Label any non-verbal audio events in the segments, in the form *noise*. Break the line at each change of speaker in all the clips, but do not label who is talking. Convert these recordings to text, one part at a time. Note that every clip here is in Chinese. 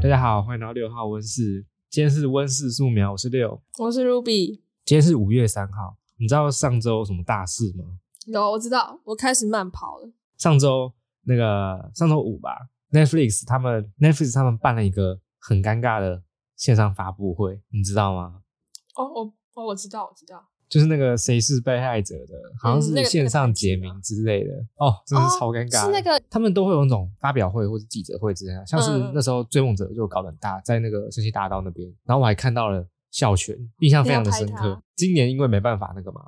大家好，欢迎来到六号温室。今天是温室素描，我是六，
我是 Ruby。
今天是五月三号，你知道上周有什么大事吗？
有，我知道，我开始慢跑了。
上周那个上周五吧，Netflix 他们 Netflix 他们办了一个很尴尬的线上发布会，你知道吗？
哦，我哦，我知道，我知道。
就是那个谁是被害者的，好像是线上解谜之类的、哦，真的是超尴尬、哦。
是那个
他们都会有那种发表会或者记者会之类的，像是那时候追梦者就搞得很大，在那个升瑳大道那边，然后我还看到了孝全，印象非常的深刻。今年因为没办法那个嘛，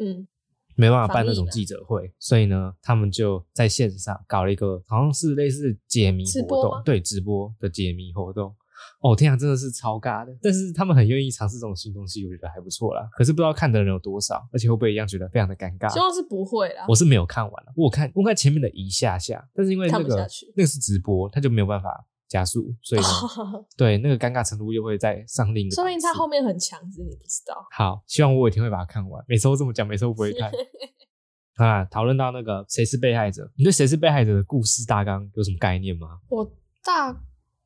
嗯，没办法办那种记者会，所以呢，他们就在线上搞了一个好像是类似解谜活动，对，直播的解谜活动。哦，天啊，真的是超尬的！但是他们很愿意尝试这种新东西，我觉得还不错啦。可是不知道看的人有多少，而且会不会一样觉得非常的尴尬？
希望是不会啦。
我是没有看完了，我看我看前面的一下下，但是因为那个那个是直播，他就没有办法加速，所以呢，*laughs* 对那个尴尬程度又会再上另一个。
说明他后面很强，只是你不知道。
好，希望我有一天会把它看完。每次都这么讲，每次都不会看。*laughs* 啊，讨论到那个谁是被害者，你对谁是被害者的故事大纲有什么概念吗？
我大。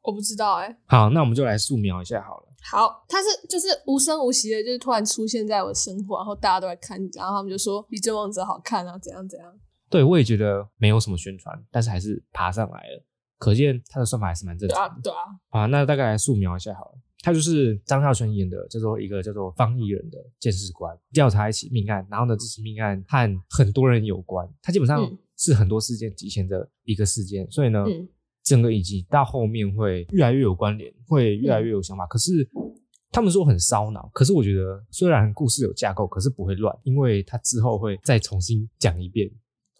我不知道哎、欸。
好，那我们就来素描一下好了。
好，他是就是无声无息的，就是突然出现在我的生活，然后大家都来看，然后他们就说比追梦者好看啊，怎样怎样。
对，我也觉得没有什么宣传，但是还是爬上来了，可见他的算法还是蛮正常的。
对啊，对啊。
好，那大概来素描一下好了。他就是张孝全演的，叫做一个叫做方艺人的鉴识官，调查一起命案，然后呢，这起命案和很多人有关，他基本上是很多事件集前的一个事件，所以呢。嗯整个以及到后面会越来越有关联，会越来越有想法。嗯、可是他们说很烧脑，可是我觉得虽然故事有架构，可是不会乱，因为他之后会再重新讲一遍，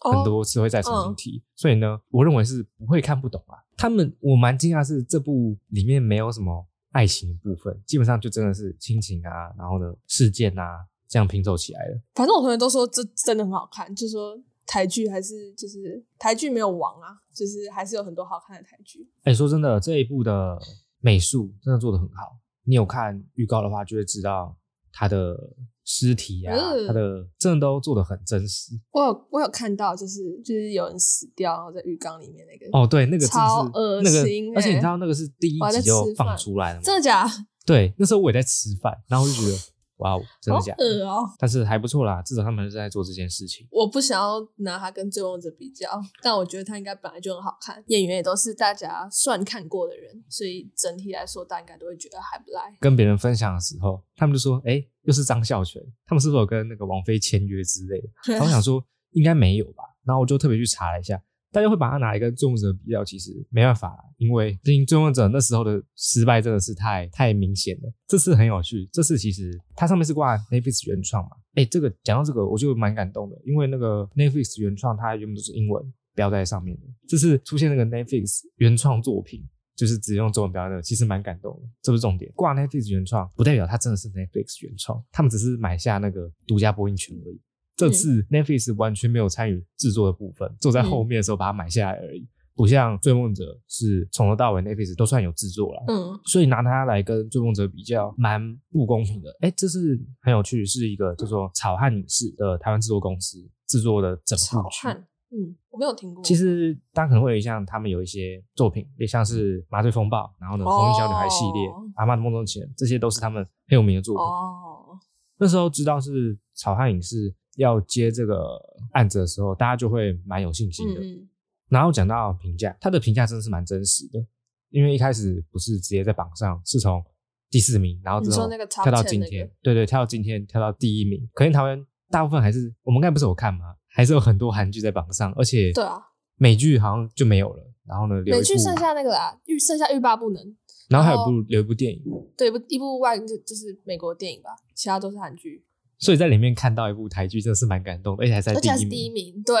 哦、很多次会再重新提。嗯、所以呢，我认为是不会看不懂啊。他们我蛮惊讶是这部里面没有什么爱情的部分，基本上就真的是亲情啊，然后呢事件啊这样拼凑起来的。
反正我同学都说这真的很好看，就说。台剧还是就是台剧没有亡啊，就是还是有很多好看的台剧。
哎、欸，说真的，这一部的美术真的做的很好。你有看预告的话，就会知道他的尸体啊，他、嗯、的真的都做的很真实。
我有我有看到，就是就是有人死掉，然后在浴缸里面那个。
哦，对，那个
超恶心、欸
那个。而且你知道那个是第一集就放出来了吗？
真的假的？
对，那时候我也在吃饭，然后我就觉得。哇哦，真的假的？
恶哦！但
是还不错啦，至少他们是在做这件事情。
我不想要拿他跟追梦者比较，但我觉得他应该本来就很好看，演员也都是大家算看过的人，所以整体来说，大家应该都会觉得还不赖。
跟别人分享的时候，他们就说：“哎、欸，又是张孝全，他们是不是有跟那个王菲签约之类的？” *laughs* 然后我想说应该没有吧，然后我就特别去查了一下。大家会把它拿来跟追梦者比较，其实没办法，因为毕竟追梦者那时候的失败真的是太太明显了。这次很有趣，这次其实它上面是挂 Netflix 原创嘛，哎，这个讲到这个我就蛮感动的，因为那个 Netflix 原创它原本都是英文标在上面的，这次出现那个 Netflix 原创作品，就是只用中文标的，其实蛮感动的。这不是重点，挂 Netflix 原创不代表它真的是 Netflix 原创，他们只是买下那个独家播映权而已。这次 Netflix 完全没有参与制作的部分，坐在后面的时候把它买下来而已，嗯、不像追梦者是从头到尾 Netflix 都算有制作了。嗯，所以拿它来跟追梦者比较，蛮不公平的。哎，这是很有趣，是一个叫做草汉影视的台湾制作公司制作的整部剧。
草汉，嗯，我没有听过。
其实大家可能会像他们有一些作品，也像是《麻醉风暴》，然后呢，《红衣小女孩》系列，哦《阿嬷的梦中情人》，这些都是他们很有名的作品。哦，那时候知道是草汉影视。要接这个案子的时候，大家就会蛮有信心的。嗯、然后讲到评价，他的评价真的是蛮真实的，因为一开始不是直接在榜上，是从第四名，然后之后跳到今天，那个、对对，跳到今天跳到第一名。可能台湾大部分还是我们刚才不是有看吗？还是有很多韩剧在榜上，而且对啊，美剧好像就没有了。然后呢，美
剧剩下那个啦，欲剩下欲罢不能。
然后还有部有一部电影，
对，一部一部外就就是美国电影吧，其他都是韩剧。
所以在里面看到一部台剧，真的是蛮感动的，而且还在第一名。而且还是
第一名，对。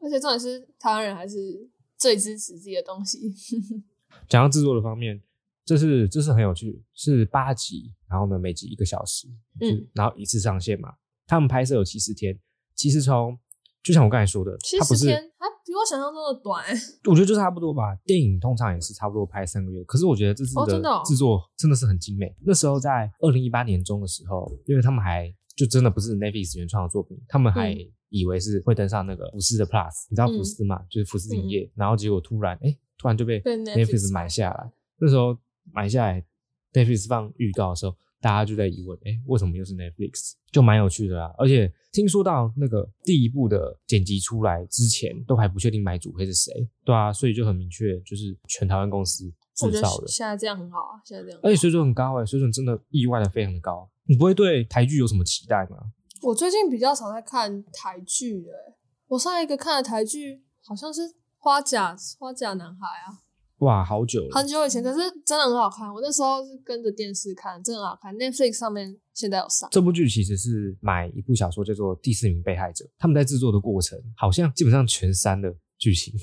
而且重点是台湾人还是最支持自己的东西。*laughs*
讲到制作的方面，这是这是很有趣，是八集，然后呢，每集一个小时，嗯，然后一次上线嘛。他们拍摄有七十天，其实从就像我刚才说的，
七十天还比我想象中的短。*laughs*
我觉得就是差不多吧。电影通常也是差不多拍三个月，可是我觉得这次的制作真的是很精美。那时候在二零一八年中的时候，因为他们还。就真的不是 Netflix 原创的作品，他们还以为是会登上那个福斯的 Plus，你知道福斯嘛？嗯、就是福斯影业，嗯、然后结果突然，哎、欸，突然就被 Netflix 买下来。那时候买下来，Netflix 放预告的时候，大家就在疑问：哎、欸，为什么又是 Netflix？就蛮有趣的啦。而且听说到那个第一部的剪辑出来之前，都还不确定买主会是谁，对啊，所以就很明确，就是全台湾公司制造的。
现在这样很好啊，现在这样，
而且水准很高哎、欸，水准真的意外的非常的高。你不会对台剧有什么期待吗？
我最近比较少在看台剧了、欸，我上一个看的台剧好像是花甲《花甲男孩》啊。
哇，好久了，
很久以前，可是真的很好看。我那时候是跟着电视看，真的很好看。Netflix 上面现在有上。
这部剧其实是买一部小说叫做《第四名被害者》，他们在制作的过程好像基本上全删了剧情。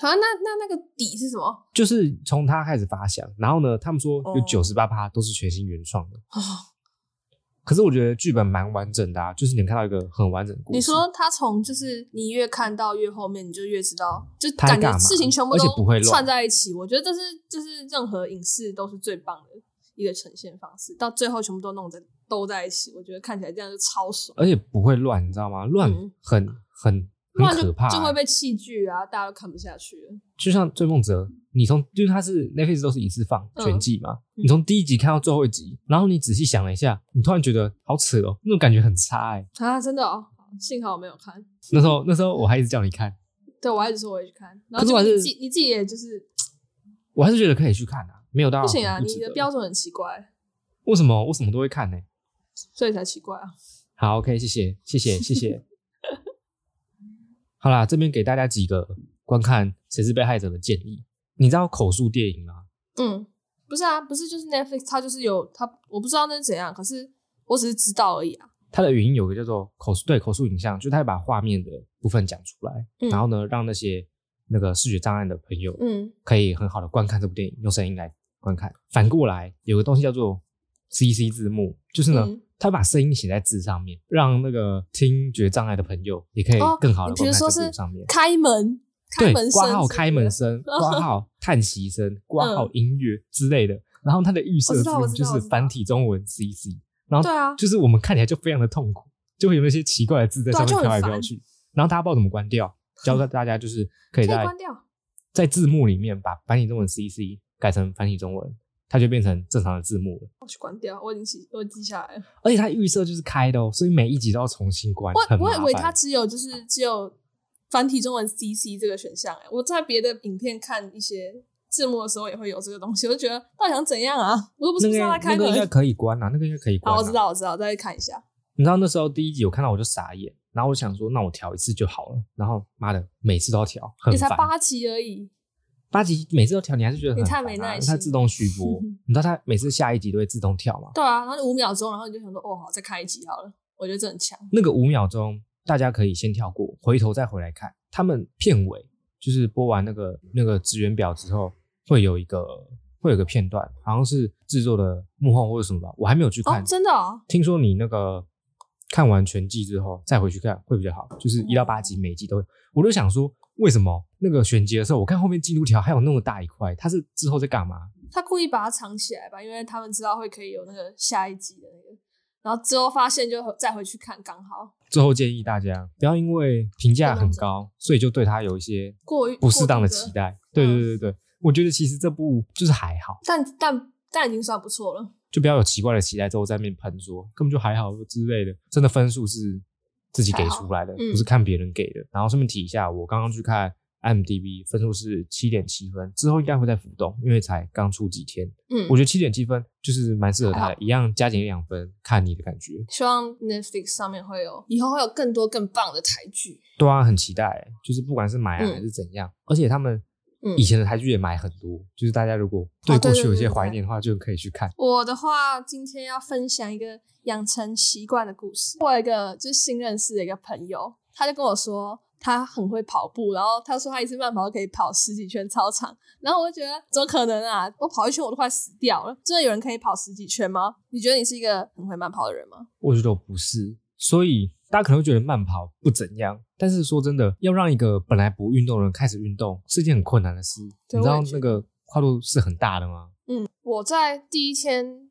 好、啊，那那那个底是什么？
就是从他开始发想，然后呢，他们说有九十八趴都是全新原创的。哦可是我觉得剧本蛮完整的啊，就是你看到一个很完整的故事。
你说他从就是你越看到越后面，你就越知道，就感觉事情全部都串在一起。我觉得这是就是任何影视都是最棒的一个呈现方式，到最后全部都弄在都在一起，我觉得看起来这样就超爽，
而且不会乱，你知道吗？乱很很。嗯很可怕、欸，
就会被弃剧啊！大家都看不下去了。
就像《追梦者》，你从就是它是 Netflix 都是一次放全季嘛，嗯、你从第一集看到最后一集，然后你仔细想了一下，你突然觉得好扯哦，那种感觉很差哎、欸。
啊，真的哦，幸好我没有看。
那时候那时候我还一直叫你看，*laughs*
对，我还一直说我会去看，然后就你自己你自己也就是，
我还是觉得可以去看啊，没有到不
行啊，你的标准很奇怪。
为什么我什么都会看呢？
所以才奇怪啊。
好，OK，谢谢，谢谢，谢谢。好啦，这边给大家几个观看《谁是被害者》的建议。你知道口述电影吗？
嗯，不是啊，不是，就是 Netflix，它就是有它，我不知道那是怎样，可是我只是知道而已啊。
它的语音有个叫做口述，对，口述影像，就是它会把画面的部分讲出来，嗯、然后呢，让那些那个视觉障碍的朋友，嗯，可以很好的观看这部电影，用声音来观看。反过来，有个东西叫做 CC 字幕，就是呢。嗯他把声音写在字上面，让那个听觉障碍的朋友也可以更好的观看在字上面。
开门，开门声，
括号开门声，挂号叹息声，挂号音乐之类的。然后它的预设字幕就是繁体中文 CC。然后对啊，就是我们看起来就非常的痛苦，就会有那些奇怪的字在上面飘来飘去。然后大家不知道怎么关掉，教大家就是可以在在字幕里面把繁体中文 CC 改成繁体中文。它就变成正常的字幕了。
我去关掉，我已经记，我记下来了。*laughs*
而且它预设就是开的哦，所以每一集都要重新关。
我我以为它只有就是只有繁体中文 CC 这个选项哎，我在别的影片看一些字幕的时候也会有这个东西，我就觉得到底想怎样啊？我又不是让它开的。
那个应该可以关啊，那个应该可以关啊。
好，我知道，我知道，再去看一下。
你知道那时候第一集我看到我就傻眼，然后我想说那我调一次就好了，然后妈的每次都要调，
也才八集而已。
八集每次都跳，你还是觉得很、啊、
你太没耐心。
它自动续播，*laughs* 你知道它每次下一集都会自动跳吗？
对啊，然后就五秒钟，然后你就想说，哦，好，再开一集好了。*laughs* 我觉得这很强。
那个五秒钟，大家可以先跳过，回头再回来看。他们片尾就是播完那个那个职员表之后，会有一个会有一个片段，好像是制作的幕后或者什么吧，我还没有去看。
哦、真的、哦？
听说你那个看完全季之后再回去看会比较好，就是一到八集每一集都会。我就想说。为什么那个选集的时候，我看后面进度条还有那么大一块？他是之后在干嘛？
他故意把它藏起来吧，因为他们知道会可以有那个下一集的那个，然后之后发现就再回去看刚好。
最后建议大家不要因为评价很高，所以就对他有一些过于不适当的期待。对对对对，我觉得其实这部就是还好，
但但但已经算不错了。
就不要有奇怪的期待之后在那边喷说根本就还好之类的，真的分数是。自己给出来的，嗯、不是看别人给的。然后顺便提一下，我刚刚去看 IMDB 分数是七点七分，之后应该会再浮动，因为才刚出几天。嗯，我觉得七点七分就是蛮适合他的，一样加减两分，看你的感觉。
希望 Netflix 上面会有以后会有更多更棒的台剧。
对啊，很期待，就是不管是买啊还是怎样，嗯、而且他们。以前的台剧也买很多，嗯、就是大家如果对过去有些怀念的话，就可以去看。
我的话，今天要分享一个养成习惯的故事。我有一个就是新认识的一个朋友，他就跟我说他很会跑步，然后他说他一次慢跑可以跑十几圈操场，然后我就觉得怎么可能啊？我跑一圈我都快死掉了，真的有人可以跑十几圈吗？你觉得你是一个很会慢跑的人吗？
我觉得我不是，所以。大家可能会觉得慢跑不怎样，但是说真的，要让一个本来不运动的人开始运动，是一件很困难的事。你知道那个跨度是很大的吗？
嗯，我在第一天，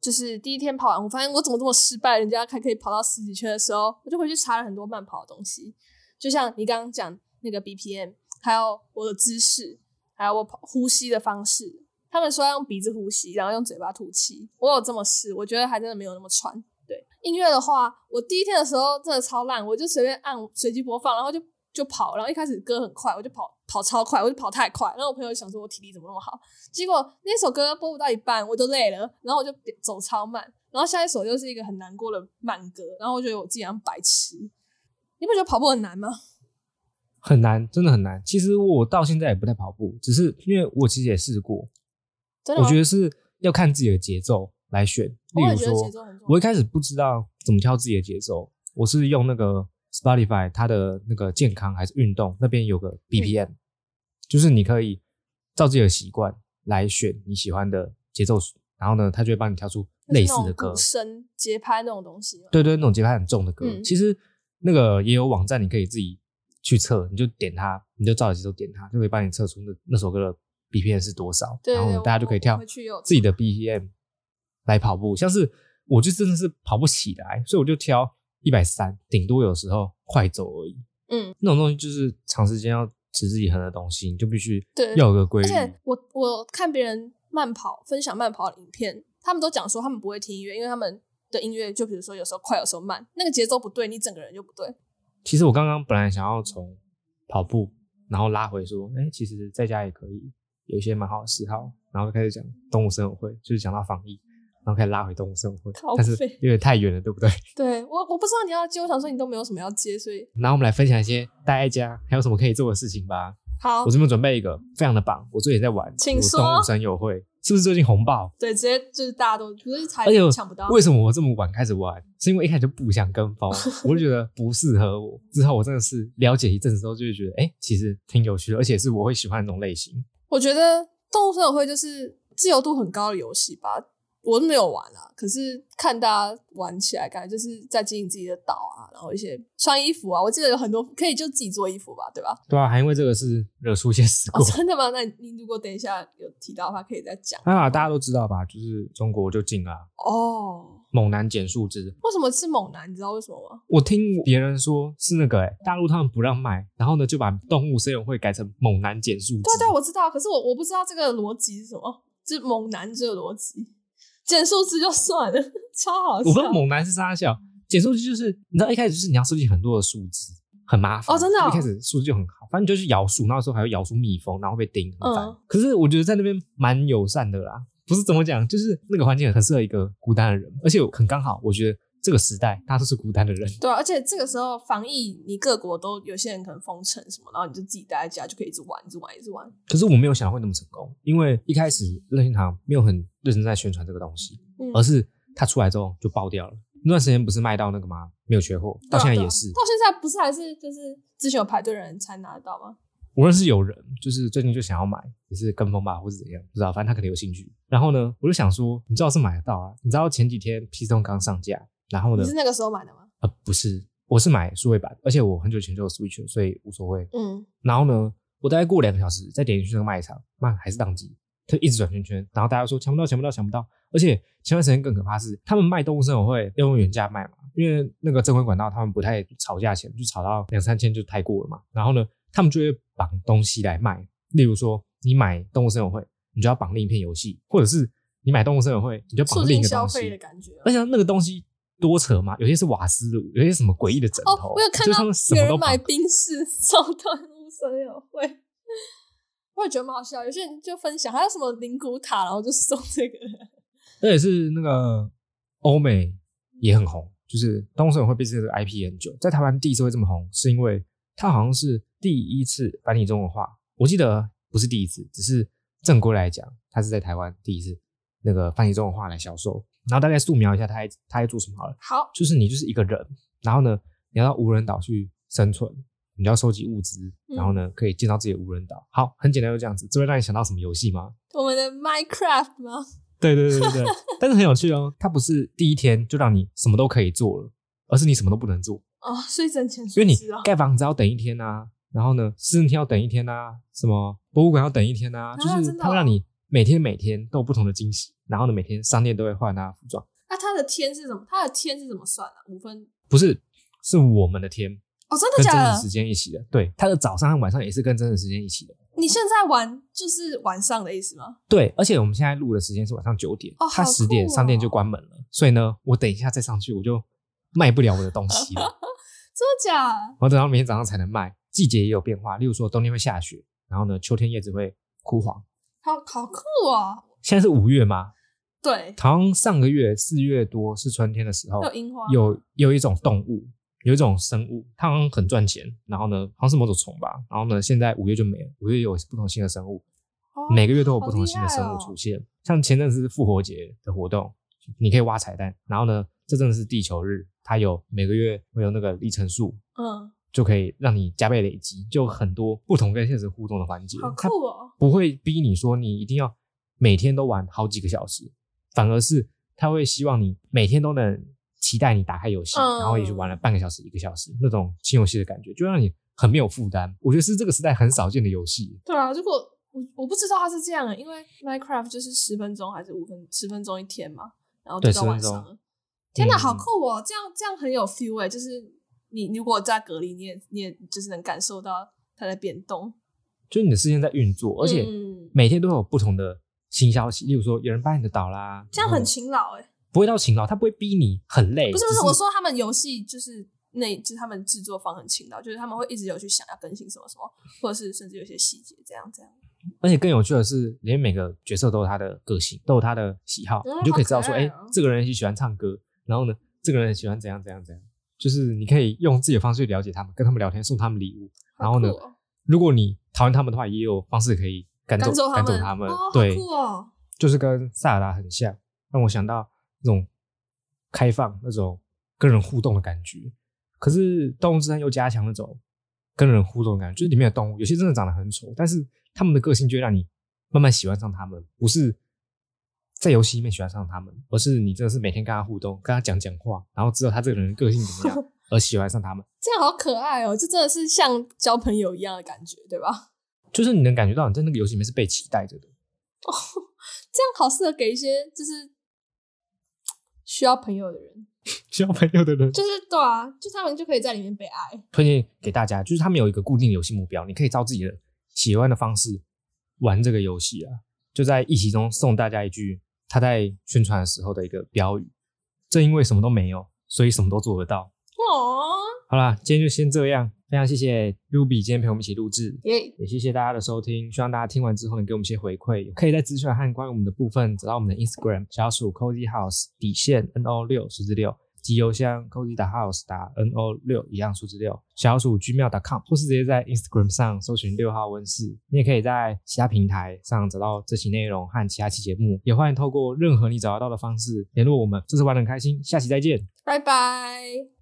就是第一天跑完，我发现我怎么这么失败，人家还可以跑到十几圈的时候，我就回去查了很多慢跑的东西，就像你刚刚讲那个 BPM，还有我的姿势，还有我跑呼吸的方式，他们说要用鼻子呼吸，然后用嘴巴吐气。我有这么试，我觉得还真的没有那么喘。对，音乐的话，我第一天的时候真的超烂，我就随便按随机播放，然后就就跑，然后一开始歌很快，我就跑跑超快，我就跑太快，然后我朋友想说我体力怎么那么好，结果那首歌播不到一半我就累了，然后我就走超慢，然后下一首又是一个很难过的慢歌，然后我觉得我自己像白痴。你不觉得跑步很难吗？
很难，真的很难。其实我到现在也不太跑步，只是因为我其实也试过。真的，我觉得是要看自己的节奏来选。例如说，我一开始不知道怎么挑自己的节奏，我是用那个。Spotify 它的那个健康还是运动那边有个 BPM，嗯，就是你可以照自己的习惯来选你喜欢的节奏，然后呢，它就会帮你挑出类似的歌，
声节拍那种东西。
对对，那种节拍很重的歌，嗯，其实那个也有网站，你可以自己去测，你就点它，你就照着节奏点它，就可以帮你测出那那首歌的 BPM 是多少，对对对，然后大家就可以跳自己的 BPM 来跑步。像是我就真的是跑不起来，所以我就挑。一百三，顶多有时候快走而已。嗯，那种东西就是长时间要持之以恒的东西，你就必须要有个规律。
而且我我看别人慢跑分享慢跑的影片，他们都讲说他们不会听音乐，因为他们的音乐就比如说有时候快，有时候慢，那个节奏不对，你整个人就不对。
其实我刚刚本来想要从跑步，然后拉回说，哎、欸，其实在家也可以有一些蛮好的嗜好，然后开始讲动物生友会，就是讲到防疫。然后可以拉回动物生友会，但是有点太远了，对不对？*laughs*
对，我我不知道你要接，我想说你都没有什么要接，所以。
那我们来分享一些待在家还有什么可以做的事情吧。
好，
我这边准备一个非常的棒，我最近在玩，
请说。
动物森友会是不是最近红爆？
对，直接就是大家都不是才抢不到。
为什么我这么晚开始玩？是因为一开始就不想跟风，*laughs* 我就觉得不适合我。之后我真的是了解一阵子之后，就会觉得哎、欸，其实挺有趣的，而且是我会喜欢的那种类型。
我觉得动物森友会就是自由度很高的游戏吧。我都没有玩啊，可是看大家玩起来，感觉就是在经营自己的岛啊，然后一些穿衣服啊，我记得有很多可以就自己做衣服吧，对吧？
对啊，还因为这个是惹出一些事故。
哦，真的吗？那你如果等一下有提到的话，可以再讲。
啊，大家都知道吧？就是中国就禁了
哦，
猛男减树枝。
为什么是猛男？你知道为什么吗？
我听别人说是那个、欸，诶大陆他们不让卖，然后呢就把动物森友会改成猛男减树枝。
对对，我知道，可是我我不知道这个逻辑是什么，就是猛男这个逻辑。剪树枝就算了，*laughs* 超好笑。
我不知道猛男是啥笑，剪树枝就是你知道一开始就是你要收集很多的树枝，很麻烦。
哦，真的、哦。
一开始树枝就很好，反正就是咬树，那时候还会咬出蜜蜂，然后被叮，很烦、嗯。可是我觉得在那边蛮友善的啦，不是怎么讲，就是那个环境很适合一个孤单的人，而且很刚好，我觉得。这个时代，大家都是孤单的人。
对啊，而且这个时候防疫，你各国都有些人可能封城什么，然后你就自己待在家，就可以一直玩，一直玩，一直玩。
可是我没有想到会那么成功，因为一开始任天堂没有很认真在宣传这个东西，嗯、而是它出来之后就爆掉了。那段时间不是卖到那个吗？没有缺货，到现在也是。
到现在不是还是就是之前有排队的人才拿得到吗？
无论是有人，就是最近就想要买，也是跟风吧，或是怎样，不知道，反正他可能有兴趣。然后呢，我就想说，你知道是买得到啊？你知道前几天 PC 刚上架。然后呢？
你是那个时候买的吗？
呃，不是，我是买数位版，而且我很久以前就有 Switch，所以无所谓。
嗯。
然后呢，我大概过两个小时再点进去那个卖场，妈还是当机，它一直转圈圈。然后大家说抢不到，抢不到，抢不到。而且前段时间更可怕是，他们卖动物森友会要用原价卖嘛，因为那个正规管道他们不太炒价钱，就炒到两三千就太过了嘛。然后呢，他们就会绑东西来卖，例如说你买动物森友会，你就要绑另一片游戏，或者是你买动物森友会，你就绑另一个东西。
消费的感觉。
而且那个东西。多扯嘛，有些是瓦斯炉，有些什么诡异的枕头。
哦，我有看到有人买冰室送动物森友会，*laughs* 我也觉得蛮好笑。有些人就分享还有什么灵骨塔，然后就送这个。
那也是那个欧美也很红，就是动物森友会被这个 IP 很久，在台湾第一次会这么红，是因为它好像是第一次繁体中文化。我记得不是第一次，只是正规来讲，它是在台湾第一次那个繁体中文化来销售。然后大概素描一下，他还他还做什么好了？
好，
就是你就是一个人，然后呢，你要到无人岛去生存，你要收集物资，然后呢，嗯、可以建造自己的无人岛。好，很简单，就这样子。这会让你想到什么游戏吗？
我们的 Minecraft 吗？
对对对对对，*laughs* 但是很有趣哦。它不是第一天就让你什么都可以做了，而是你什么都不能做
哦。所以挣钱，
因为你盖房子要等一天啊，然后呢，私人厅要等一天啊，什么博物馆要等一天啊，啊就是它会让你每天每天都有不同的惊喜。然后呢，每天商店都会换啊服装。
那、啊、它的天是什么？它的天是怎么算的？五分？
不是，是我们的天
哦，真的假的？
跟真实时间一起的。对，它的早上和晚上也是跟真实时间一起的。
你现在玩就是晚上的意思吗？
对，而且我们现在录的时间是晚上九点，
哦，
它十点商店就关门了，哦，所以呢，我等一下再上去，我就卖不了我的东西了。*laughs*
真的假？
我等到明天早上才能卖。季节也有变化，例如说冬天会下雪，然后呢，秋天叶子会枯黄。
好好酷啊！
现在是五月吗？
对，
好像上个月四月多是春天的时候，
有樱花，
有有一种动物。有一种生物，它好像很赚钱，然后呢，好像是某种虫吧，然后呢，现在五月就没了，五月有不同新的生物，哦，每个月都有不同新的生物出现。哦，像前阵子是复活节的活动，你可以挖彩蛋，然后呢，这阵子是地球日，它有每个月会有那个里程数，嗯，就可以让你加倍累积，就很多不同跟现实互动的环节，
好酷哦！
不会逼你说你一定要每天都玩好几个小时，反而是他会希望你每天都能。期待你打开游戏，嗯，然后也就玩了半个小时、一个小时那种新游戏的感觉，就让你很没有负担。我觉得是这个时代很少见的游戏。
对啊，如果我我不知道它是这样，因为 Minecraft 就是十分钟还是五分十分钟一天嘛，然后就到晚上。天哪，好酷哦！这样这样很有 feel 诶，就是你如果在隔离，你也你也就是能感受到它在变动，
就是你的时间在运作，而且每天都有不同的新消息，例如说有人搬你的岛啦，
这样很勤劳诶。
不会到勤劳，他不会逼你很累。
不是不是，是我说他们游戏就是那，就是他们制作方很勤劳，就是他们会一直有去想要更新什么什么，或者是甚至有些细节这样这样。
而且更有趣的是，连每个角色都有他的个性，都有他的喜好，嗯、你就可以知道说，哎、这个人喜欢唱歌，然后呢，这个人喜欢怎样怎样怎样，就是你可以用自己的方式去了解他们，跟他们聊天，送他们礼物。然后呢，哦、如果你讨厌他们的话，也有方式可以赶走赶走他们。
哦、
对、
哦，
就是跟萨尔达很像，让我想到。那种开放、那种跟人互动的感觉，可是《动物之森》又加强那种跟人互动的感觉，就是里面的动物有些真的长得很丑，但是他们的个性就会让你慢慢喜欢上他们，不是在游戏里面喜欢上他们，而是你真的是每天跟他互动，跟他讲讲话，然后知道他这个人的个性怎么样，*laughs* 而喜欢上他们。
这样好可爱哦，就真的是像交朋友一样的感觉，对吧？*laughs*
就是你能感觉到你在那个游戏里面是被期待着的。
哦，*laughs* 这样好适合给一些就是。需要朋友的人，*laughs*
需要朋友的人，
就是对啊，就他们就可以在里面被爱。
推荐给大家，就是他们有一个固定的游戏目标，你可以照自己的喜欢的方式玩这个游戏啊。就在一期中送大家一句他在宣传的时候的一个标语：正因为什么都没有，所以什么都做得到。哦，好啦，今天就先这样。非常谢谢 Ruby 今天陪我们一起录制.也谢谢大家的收听。希望大家听完之后能给我们一些回馈，可以在资讯和关于我们的部分找到我们的 Instagram 小鼠 Cozy House 底线 N O 六数字六及邮箱 Cozy 打 House 打 N O 六一样数字六小鼠 Gmail.com 或是直接在 Instagram 上搜寻六号温室。你也可以在其他平台上找到这期内容和其他期节目，也欢迎透过任何你找得到的方式联络我们。这次玩的很开心，下期再见，
拜拜。